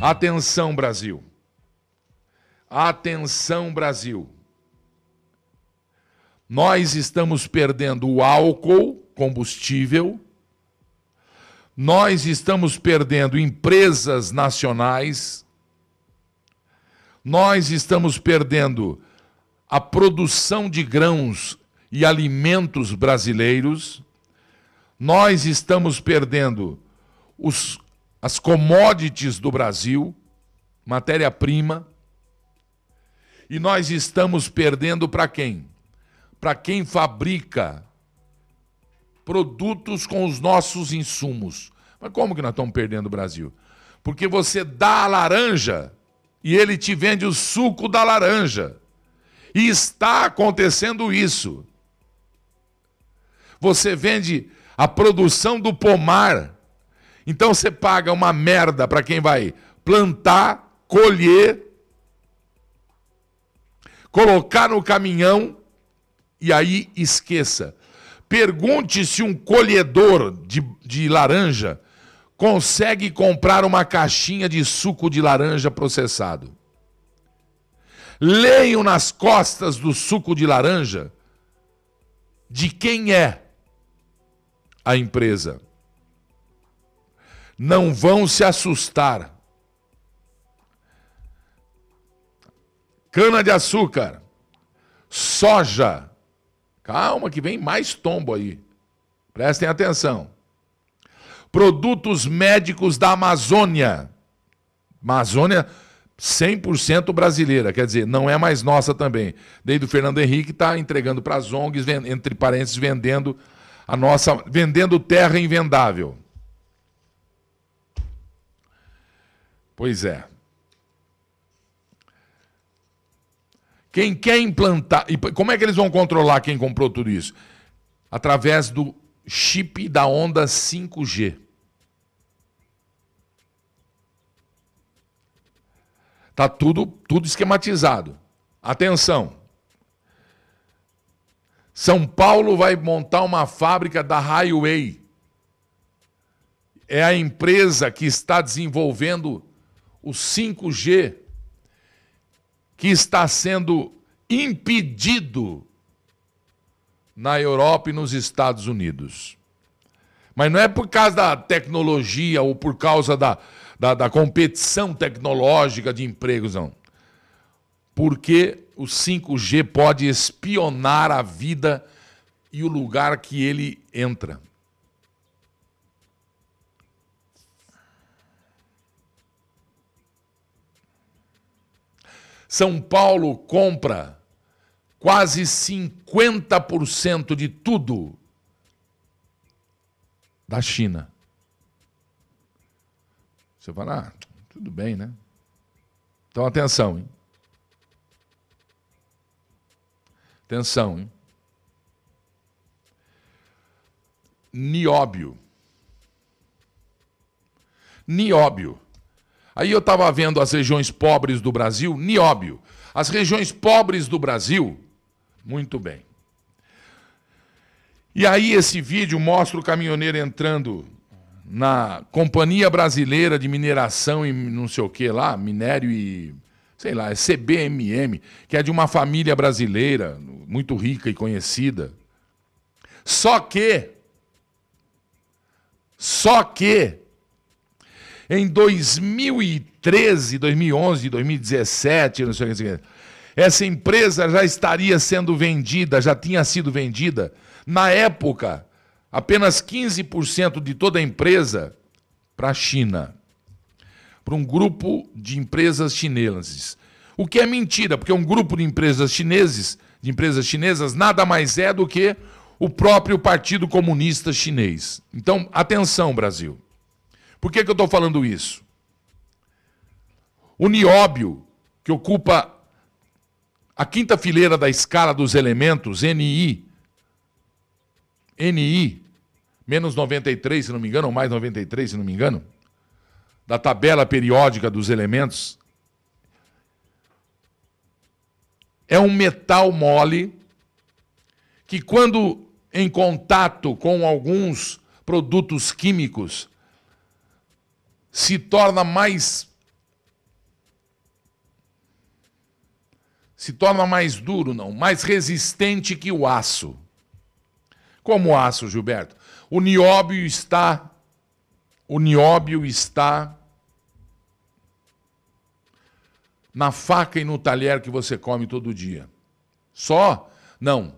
Atenção, Brasil. Atenção, Brasil. Nós estamos perdendo o álcool, combustível, nós estamos perdendo empresas nacionais, nós estamos perdendo a produção de grãos e alimentos brasileiros, nós estamos perdendo os as commodities do Brasil, matéria-prima, e nós estamos perdendo para quem? Para quem fabrica produtos com os nossos insumos. Mas como que nós estamos perdendo o Brasil? Porque você dá a laranja e ele te vende o suco da laranja. E está acontecendo isso. Você vende a produção do pomar então você paga uma merda para quem vai plantar, colher, colocar no caminhão e aí esqueça. Pergunte se um colhedor de, de laranja consegue comprar uma caixinha de suco de laranja processado. Leiam nas costas do suco de laranja de quem é a empresa não vão se assustar. Cana de açúcar, soja. Calma que vem mais tombo aí. Prestem atenção. Produtos médicos da Amazônia. Amazônia 100% brasileira, quer dizer, não é mais nossa também. Desde o Fernando Henrique está entregando para as ONGs, entre parênteses, vendendo a nossa, vendendo terra invendável. Pois é. Quem quer implantar. E como é que eles vão controlar quem comprou tudo isso? Através do chip da onda 5G. Tá tudo, tudo esquematizado. Atenção. São Paulo vai montar uma fábrica da Highway. É a empresa que está desenvolvendo o 5G, que está sendo impedido na Europa e nos Estados Unidos. Mas não é por causa da tecnologia ou por causa da, da, da competição tecnológica de empregos, não. Porque o 5G pode espionar a vida e o lugar que ele entra. São Paulo compra quase 50% de tudo da China. Você fala, ah, tudo bem, né? Então atenção, hein? Atenção, hein? Nióbio. Nióbio Aí eu estava vendo as regiões pobres do Brasil, nióbio. As regiões pobres do Brasil, muito bem. E aí esse vídeo mostra o caminhoneiro entrando na Companhia Brasileira de Mineração e não sei o que lá, minério e sei lá, é CBMM, que é de uma família brasileira muito rica e conhecida. Só que só que em 2013, 2011, 2017, não sei o que, essa empresa já estaria sendo vendida, já tinha sido vendida. Na época, apenas 15% de toda a empresa para a China, para um grupo de empresas chinesas. O que é mentira, porque um grupo de empresas chineses, de empresas chinesas, nada mais é do que o próprio Partido Comunista Chinês. Então, atenção, Brasil. Por que, que eu estou falando isso? O nióbio, que ocupa a quinta fileira da escala dos elementos, NI, NI, menos 93, se não me engano, ou mais 93, se não me engano, da tabela periódica dos elementos, é um metal mole que, quando em contato com alguns produtos químicos, se torna mais se torna mais duro, não, mais resistente que o aço. Como o aço, Gilberto? O nióbio está o nióbio está na faca e no talher que você come todo dia. Só? Não.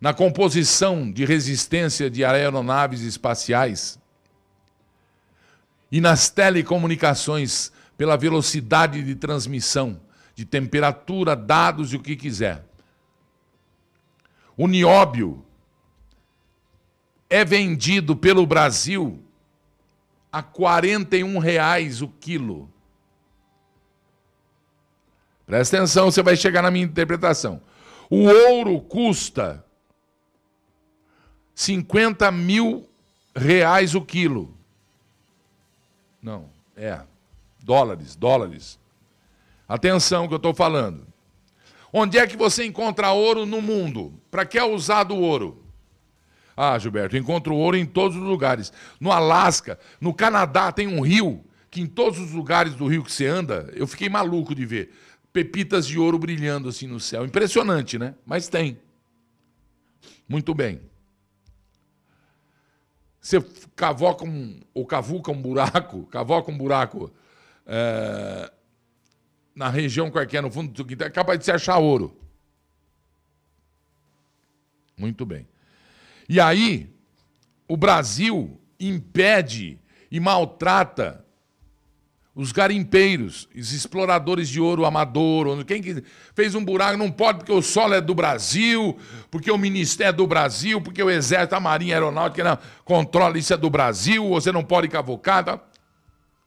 Na composição de resistência de aeronaves espaciais e nas telecomunicações pela velocidade de transmissão, de temperatura, dados e o que quiser. O nióbio é vendido pelo Brasil a 41 reais o quilo. Presta atenção, você vai chegar na minha interpretação. O ouro custa 50 mil reais o quilo. Não, é. Dólares, dólares. Atenção que eu estou falando. Onde é que você encontra ouro no mundo? Para que é usado o ouro? Ah, Gilberto, encontro ouro em todos os lugares. No Alasca, no Canadá, tem um rio que em todos os lugares do rio que você anda, eu fiquei maluco de ver pepitas de ouro brilhando assim no céu. Impressionante, né? Mas tem. Muito bem. Você cavoca um, ou cavuca um buraco, cavoca um buraco é, na região qualquer, no fundo do quintal, é capaz de se achar ouro. Muito bem. E aí, o Brasil impede e maltrata os garimpeiros, os exploradores de ouro amador, quem fez um buraco não pode porque o solo é do Brasil, porque o ministério é do Brasil, porque o exército, a marinha a aeronáutica não, controla isso é do Brasil, você não pode cavocar. Tá?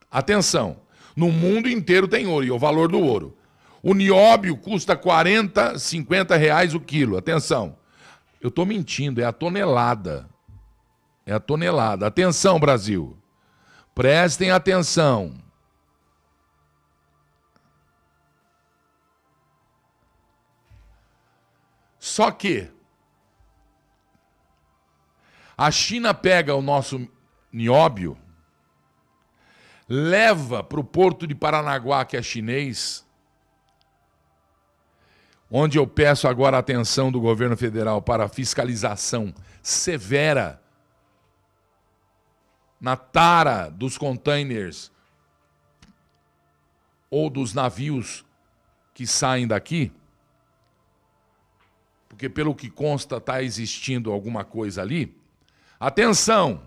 Atenção, no mundo inteiro tem ouro e o valor do ouro. O nióbio custa 40, 50 reais o quilo. Atenção. Eu estou mentindo, é a tonelada. É a tonelada. Atenção, Brasil. Prestem atenção. Só que a China pega o nosso nióbio, leva para o porto de Paranaguá, que é chinês, onde eu peço agora a atenção do governo federal para fiscalização severa na tara dos containers ou dos navios que saem daqui, porque pelo que consta está existindo alguma coisa ali. Atenção!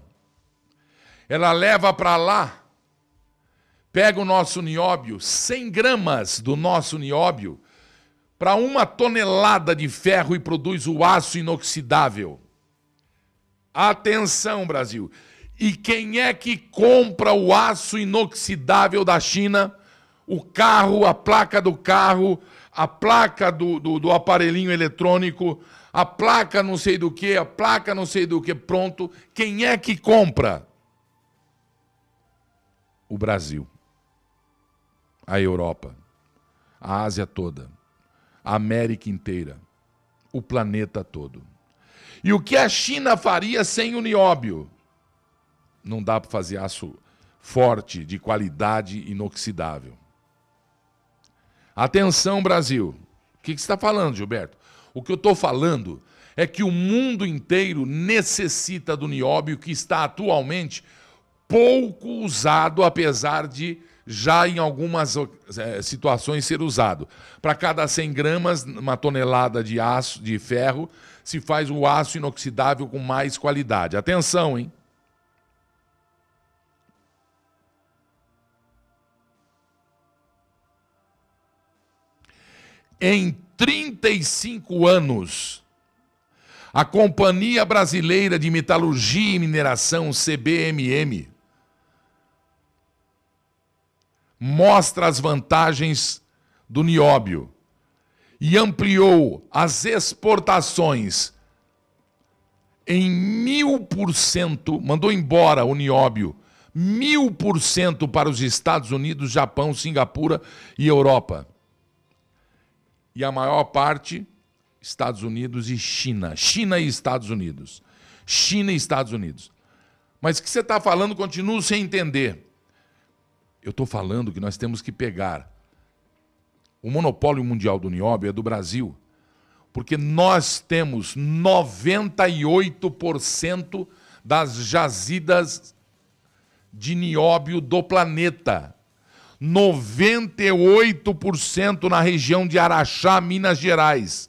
Ela leva para lá, pega o nosso nióbio, 100 gramas do nosso nióbio, para uma tonelada de ferro e produz o aço inoxidável. Atenção, Brasil. E quem é que compra o aço inoxidável da China? O carro, a placa do carro, a placa do, do, do aparelhinho eletrônico, a placa não sei do que, a placa não sei do que, pronto. Quem é que compra? O Brasil, a Europa, a Ásia toda a América inteira, o planeta todo. E o que a China faria sem o nióbio? Não dá para fazer aço forte, de qualidade inoxidável. Atenção, Brasil. O que, você está falando, Gilberto? O que eu estou falando é que o mundo inteiro necessita do nióbio que está atualmente pouco usado, apesar de já em algumas é, situações ser usado. Para cada 100 gramas, uma tonelada de aço, de ferro, se faz o aço inoxidável com mais qualidade. Atenção, hein? Em 35 anos, a Companhia Brasileira de Metalurgia e Mineração, CBMM, mostra as vantagens do nióbio e ampliou as exportações em mil por cento, mandou embora o nióbio, mil por cento para os Estados Unidos, Japão, Singapura e Europa. E a maior parte Estados Unidos e China. China e Estados Unidos. China e Estados Unidos. Mas o que você está falando, continuo sem entender. Eu estou falando que nós temos que pegar o monopólio mundial do nióbio é do Brasil, porque nós temos 98% das jazidas de nióbio do planeta. 98% na região de Araxá, Minas Gerais.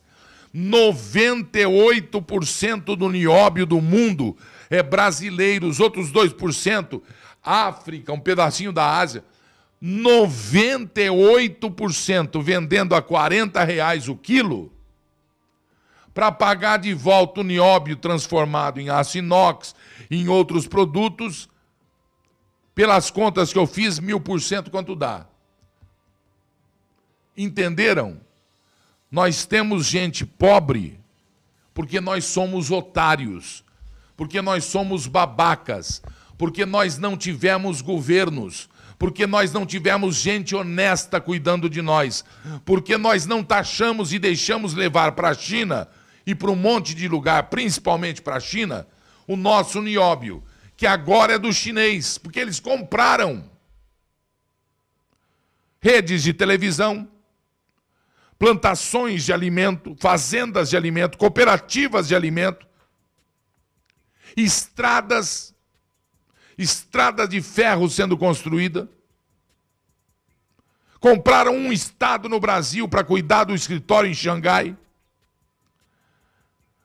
98% do nióbio do mundo é brasileiro, os outros 2%, África, um pedacinho da Ásia. 98% vendendo a 40 reais o quilo, para pagar de volta o nióbio transformado em aço inox, em outros produtos, pelas contas que eu fiz, mil por cento quanto dá. Entenderam? Nós temos gente pobre porque nós somos otários, porque nós somos babacas, porque nós não tivemos governos, porque nós não tivemos gente honesta cuidando de nós, porque nós não taxamos e deixamos levar para a China e para um monte de lugar, principalmente para a China, o nosso nióbio, que agora é do chinês, porque eles compraram redes de televisão, plantações de alimento, fazendas de alimento, cooperativas de alimento, estradas estrada de ferro sendo construída. Compraram um estado no Brasil para cuidar do escritório em Xangai.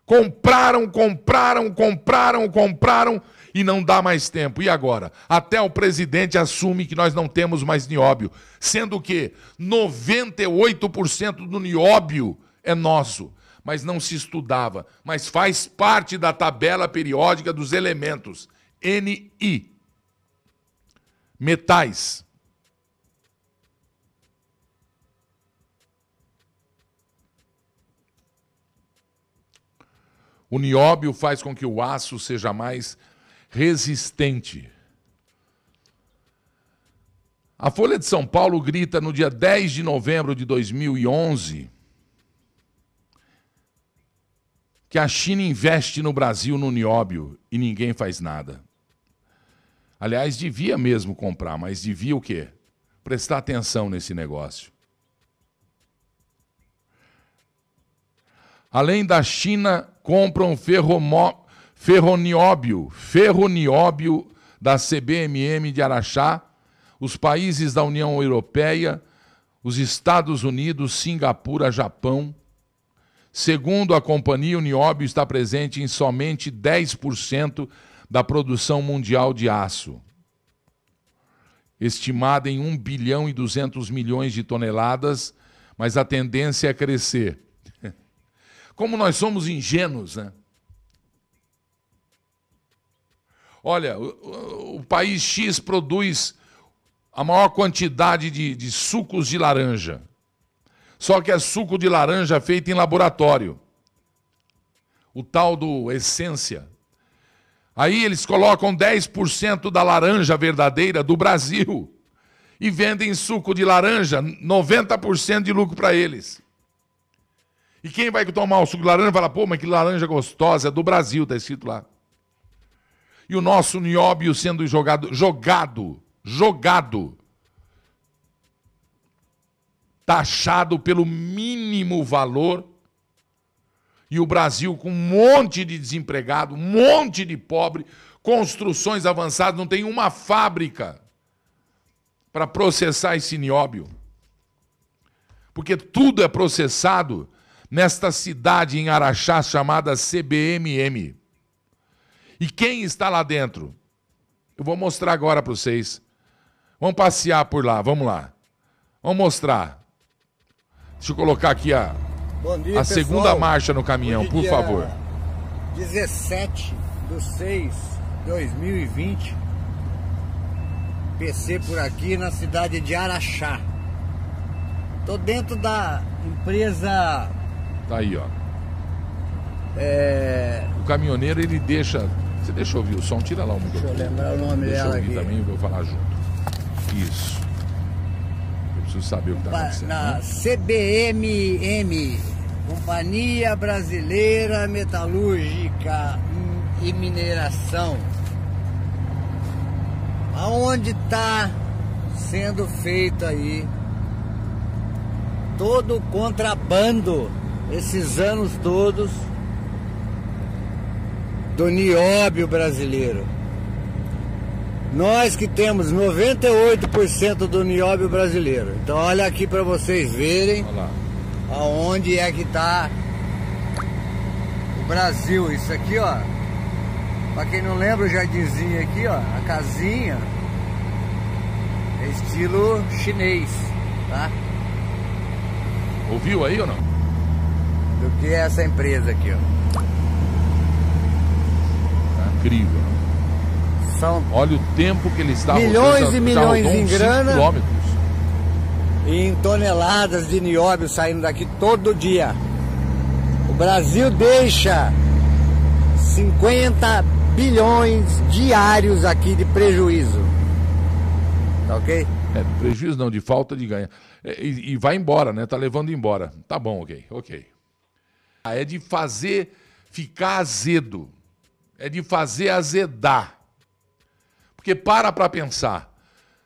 Compraram, compraram, compraram, compraram e não dá mais tempo. E agora? Até o presidente assume que nós não temos mais nióbio, sendo que 98% do nióbio é nosso, mas não se estudava, mas faz parte da tabela periódica dos elementos. Ni. Metais. O nióbio faz com que o aço seja mais resistente. A Folha de São Paulo grita no dia 10 de novembro de 2011 que a China investe no Brasil no nióbio e ninguém faz nada. Aliás, devia mesmo comprar, mas devia o quê? Prestar atenção nesse negócio. Além da China, compram ferromo, ferronióbio, ferronióbio da CBMM de Araxá, os países da União Europeia, os Estados Unidos, Singapura, Japão. Segundo a companhia, o nióbio está presente em somente 10% da produção mundial de aço, estimada em 1 bilhão e 200 milhões de toneladas, mas a tendência é crescer. Como nós somos ingênuos, né? Olha, o, o, país X produz a maior quantidade de, de sucos de laranja. Só que é suco de laranja feito em laboratório. O tal do essência. Aí eles colocam 10% da laranja verdadeira do Brasil e vendem suco de laranja, 90% de lucro para eles. E quem vai tomar o suco de laranja fala, pô, mas que laranja gostosa, é do Brasil, está escrito lá. E o nosso nióbio sendo jogado, jogado, jogado, taxado pelo mínimo valor e o Brasil com um monte de desempregado, um monte de pobre, construções avançadas, não tem uma fábrica para processar esse nióbio. Porque tudo é processado nesta cidade em Araxá chamada CBMM. E quem está lá dentro? Eu vou mostrar agora para vocês. Vamos passear por lá, vamos lá. Vamos mostrar. Deixa eu colocar aqui a, Bom dia, a pessoal. segunda marcha no caminhão, por favor. 17 de 6 de 2020. PC por aqui na cidade de Araxá. Tô dentro da empresa. Tá aí, ó. É... O caminhoneiro ele deixa. Você deixa eu ouvir o som? Tira lá o microfone. Deixa eu lembrar o nome deixa dela eu ouvir aqui. também, vou falar junto. Isso preciso saber o que está acontecendo. Na né? CBMM, Companhia Brasileira Metalúrgica e Mineração. Aonde está sendo feito aí todo o contrabando esses anos todos do nióbio brasileiro. Nós que temos 98% do nióbio brasileiro. Então olha aqui para vocês verem aonde é que está o Brasil. Isso aqui, ó. Para quem não lembra o jardinzinho aqui, ó, a casinha é estilo chinês, tá? Ouviu aí ou não? Do que é essa empresa aqui, ó. Tá incrível. Olha o tempo que ele está Milhões rodando, e milhões em grana. E em toneladas de nióbio saindo daqui todo dia. O Brasil deixa 50 bilhões diários aqui de prejuízo. Tá ok? É, prejuízo não, de falta de ganho. É, e, e, vai embora, né? Tá levando embora. Tá bom, ok, ok. Ah, é de fazer ficar azedo. É de fazer azedar. Porque para para pensar.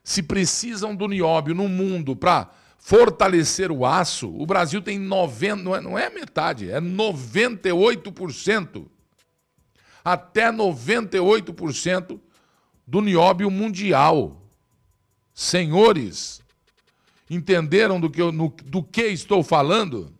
Se precisam do nióbio no mundo para fortalecer o aço, o Brasil tem 90, não é, não é metade, é 98%. Até 98% do nióbio mundial. Senhores, entenderam do que, eu, no, do que estou falando?